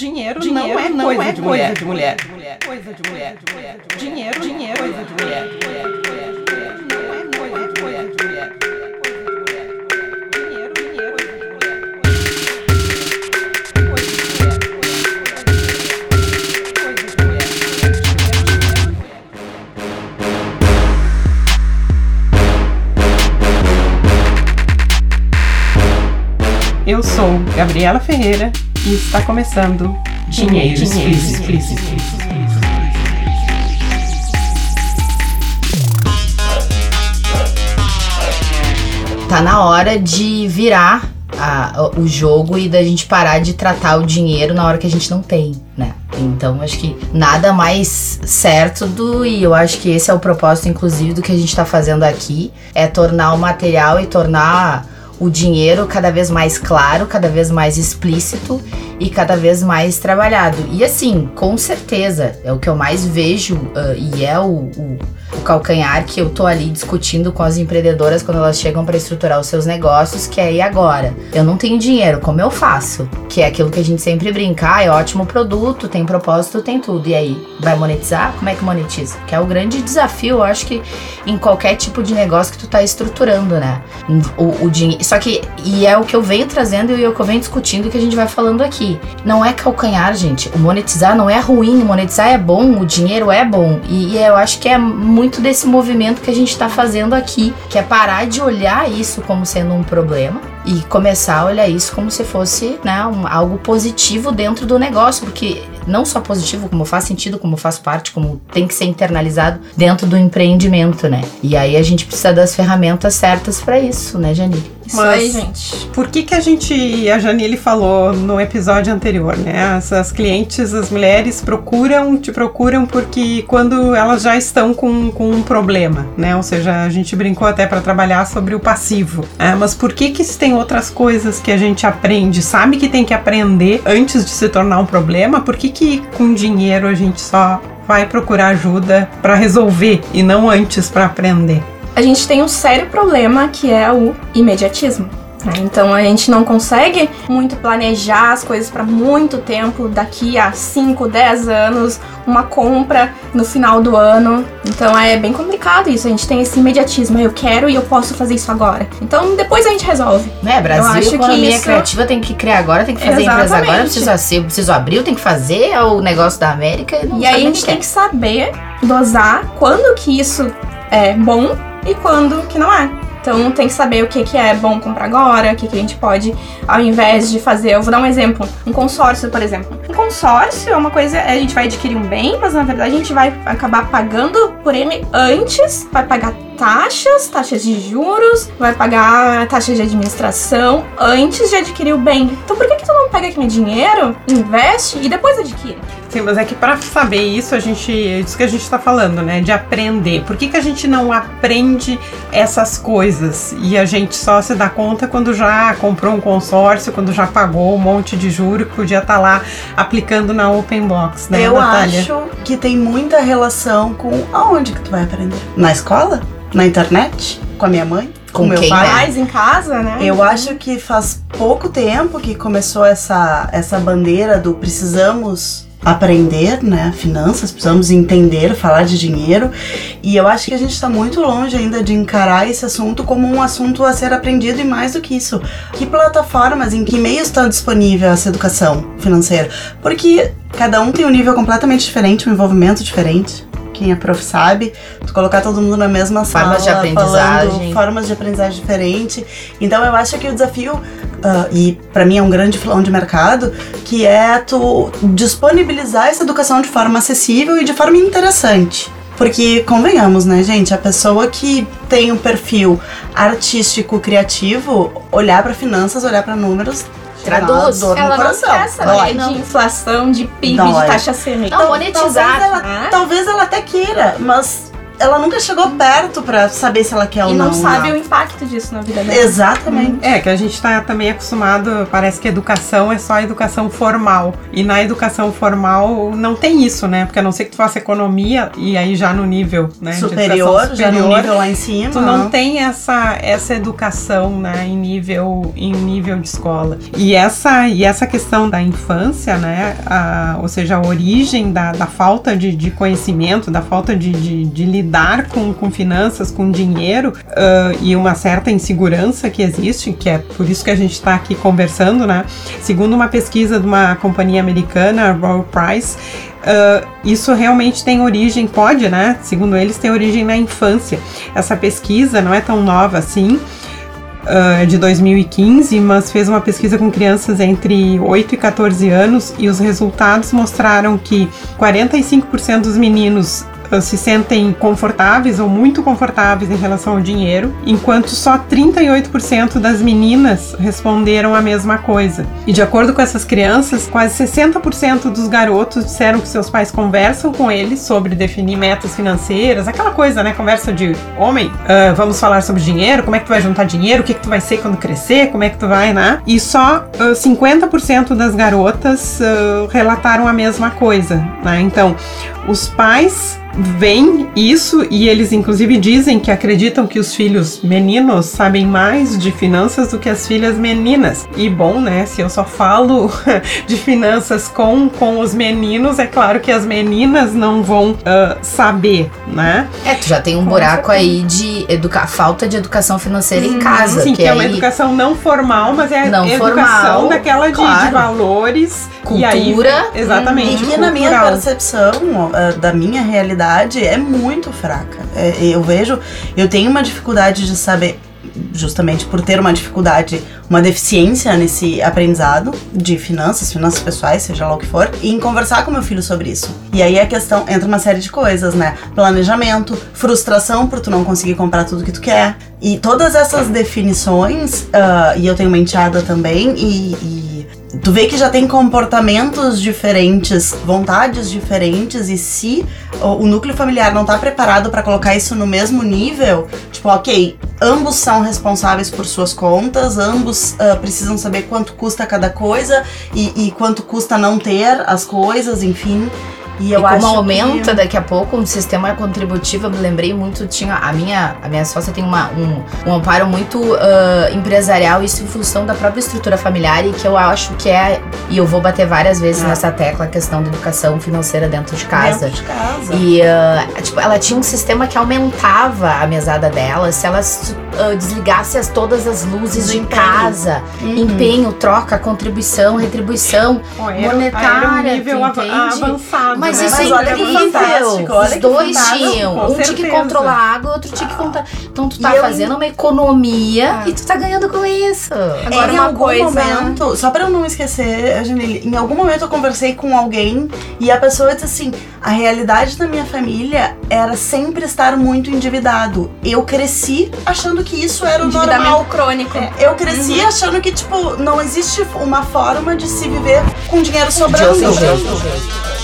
Dinheiro, dinheiro não é, não coisa, é de coisa de mulher. Coisa de mulher. Dinheiro, dinheiro, coisa de mulher. Eu sou Gabriela Ferreira e está começando Dinheiro Explícito. Tá na hora de virar a, o jogo e da gente parar de tratar o dinheiro na hora que a gente não tem, né? Então acho que nada mais certo do e eu acho que esse é o propósito inclusive do que a gente tá fazendo aqui, é tornar o material e tornar o dinheiro cada vez mais claro, cada vez mais explícito e cada vez mais trabalhado. E assim, com certeza, é o que eu mais vejo uh, e é o, o, o, calcanhar que eu tô ali discutindo com as empreendedoras quando elas chegam para estruturar os seus negócios, que é e agora? Eu não tenho dinheiro, como eu faço? Que é aquilo que a gente sempre brinca, ah, é ótimo produto, tem propósito, tem tudo. E aí, vai monetizar? Como é que monetiza? Que é o grande desafio, eu acho que em qualquer tipo de negócio que tu tá estruturando, né? O, o dinheiro só que, e é o que eu venho trazendo e é o que eu venho discutindo que a gente vai falando aqui. Não é calcanhar, gente. O monetizar não é ruim, monetizar é bom, o dinheiro é bom. E, e eu acho que é muito desse movimento que a gente tá fazendo aqui, que é parar de olhar isso como sendo um problema e começar a olhar isso como se fosse né, um, algo positivo dentro do negócio, porque não só positivo, como faz sentido, como faz parte, como tem que ser internalizado dentro do empreendimento, né? E aí a gente precisa das ferramentas certas para isso, né, Janine? Isso Mas aí, gente. Por que que a gente, a Janile falou no episódio anterior, né? As, as clientes, as mulheres procuram, te procuram porque quando elas já estão com, com um problema, né? Ou seja, a gente brincou até para trabalhar sobre o passivo. Né? Mas por que que tem outras coisas que a gente aprende, sabe que tem que aprender antes de se tornar um problema? Por que que com dinheiro a gente só vai procurar ajuda para resolver e não antes para aprender? A gente tem um sério problema que é o imediatismo. Né? Então a gente não consegue muito planejar as coisas para muito tempo, daqui a 5, 10 anos, uma compra no final do ano. Então é bem complicado isso. A gente tem esse imediatismo. Eu quero e eu posso fazer isso agora. Então depois a gente resolve. Né, Brasil, eu acho economia que isso... criativa tem que criar agora, tem que fazer Exatamente. empresa agora, precisa ser, preciso abrir, tem que fazer é o negócio da América. E aí a gente tem que saber dosar quando que isso é bom e quando que não é. Então tem que saber o que, que é bom comprar agora, o que, que a gente pode, ao invés de fazer. Eu vou dar um exemplo: um consórcio, por exemplo. Um consórcio é uma coisa, a gente vai adquirir um bem, mas na verdade a gente vai acabar pagando por ele antes, vai pagar taxas, taxas de juros, vai pagar taxas de administração antes de adquirir o bem. Então por que, que tu não pega aquele dinheiro, investe e depois adquire? Sim, mas é que para saber isso, a gente. É isso que a gente está falando, né? De aprender. Por que, que a gente não aprende essas coisas? E a gente só se dá conta quando já comprou um consórcio, quando já pagou um monte de juro que podia estar tá lá aplicando na Open Box, né, Eu Natália? acho que tem muita relação com aonde que tu vai aprender? Na escola? Na internet? Com a minha mãe? com, meu pai. Mais em casa, né? Eu acho que faz pouco tempo que começou essa, essa bandeira do precisamos aprender, né, finanças, precisamos entender, falar de dinheiro, e eu acho que a gente está muito longe ainda de encarar esse assunto como um assunto a ser aprendido e mais do que isso, que plataformas, em que meios está disponível essa educação financeira? Porque cada um tem um nível completamente diferente, um envolvimento diferente quem é prof sabe, tu colocar todo mundo na mesma sala, formas de aprendizagem, falando, formas de aprendizagem diferente. Então eu acho que o desafio uh, e para mim é um grande filão de mercado, que é tu disponibilizar essa educação de forma acessível e de forma interessante. Porque, convenhamos, né, gente? A pessoa que tem um perfil artístico, criativo, olhar para finanças, olhar para números, Traduz. Ela no coração. não quer saber de inflação, de PIB, Dói. de taxa Selic. Não, monetizar. Talvez ela, talvez ela até queira, mas ela nunca chegou perto pra saber se ela quer ou E não, não. sabe o impacto disso na vida dela. Exatamente. É, que a gente tá também acostumado, parece que educação é só educação formal. E na educação formal não tem isso, né? Porque a não ser que tu faça economia, e aí já no nível, né? de educação Superior, já no nível lá em cima. Tu não tem essa, essa educação, né, em nível, em nível de escola. E essa, e essa questão da infância, né, a, ou seja, a origem da, da falta de, de conhecimento, da falta de, de, de lidar com, com finanças, com dinheiro, ah, e uma certa insegurança que existe, que é por isso que a gente está aqui conversando, né, segundo uma pesquisa de uma companhia americana, a Royal Price, Uh, isso realmente tem origem, pode, né? Segundo eles, tem origem na infância. Essa pesquisa não é tão nova assim, uh, de 2015, mas fez uma pesquisa com crianças entre 8 e 14 anos e os resultados mostraram que 45% dos meninos uh, se sentem confortáveis ou muito confortáveis em relação ao dinheiro, enquanto só 38% das meninas responderam a mesma coisa. E de acordo com essas crianças, quase 60% dos garotos disseram que seus pais conversam com eles sobre definir metas financeiras, aquela coisa, né? Conversa de homem, ah, vamos falar sobre dinheiro, como é que tu vai juntar dinheiro, o que, que tu vai ser quando crescer, como é que tu vai, né? E só ah, 50% das garotas ah, relataram a mesma coisa, né? Então, os pais veem isso e eles inclusive dizem que acreditam que os filhos meninos sabem mais de finanças do que as filhas meninas. E bom, né, se eu só falo de finanças com, com os meninos, é claro que as meninas não vão ah, saber, né? É, tu já tem um Com buraco aí de educa falta de educação financeira em casa. Sim, que, que é uma aí educação não formal, mas é Não educação formal, daquela de, claro. de valores. E aí, Cultura. exatamente. E que na minha percepção ah, da minha realidade é muito fraca. É, eu vejo, eu tenho uma dificuldade de saber, justamente por ter uma dificuldade, uma deficiência nesse aprendizado de finanças, finanças pessoais, seja lá o que for, e em conversar com meu filho sobre isso. E aí a questão entra uma série de coisas, né? Planejamento, frustração por tu não conseguir comprar tudo que tu quer. E todas essas definições, ah, e eu tenho uma enteada também, e- e Tu vê que já tem comportamentos diferentes, vontades diferentes, e se o, núcleo familiar não tá preparado pra colocar isso no mesmo nível, tipo, ok, ambos são responsáveis por suas contas, ambos ah, precisam saber quanto custa cada coisa e, e quanto custa não ter as coisas, enfim. E eu e como aumenta que... daqui a pouco um sistema contributivo, eu me lembrei muito, tinha a minha, a minha sócia tem uma, um, um amparo muito ah, empresarial, isso em função da própria estrutura familiar e que eu acho que é, e eu vou bater várias vezes Ah. nessa tecla, a questão da educação financeira dentro de casa. Dentro de casa. E, ah, tipo, ela tinha um sistema que aumentava a mesada dela se ela ah, desligasse as, todas as luzes Do de empenho. casa. Uhum. Empenho, troca, contribuição, retribuição. Ó, era- monetária, era um nível avançado. Mas né? isso Mas é incrível. olha Os dois tinham. Um tinha que certeza. controlar a água, outro tinha que contar. Então tu tá E eu- fazendo uma economia É. e tu tá ganhando com isso. Agora em algum coisa- momento, só pra eu não esquecer, Janine, em algum momento eu conversei com alguém e a pessoa disse assim: a realidade da minha família era sempre estar muito endividado. Eu cresci achando que isso era o normal. crônico. Eu cresci achando que, tipo, não existe uma forma de se viver com dinheiro sobrando. Outro jeito.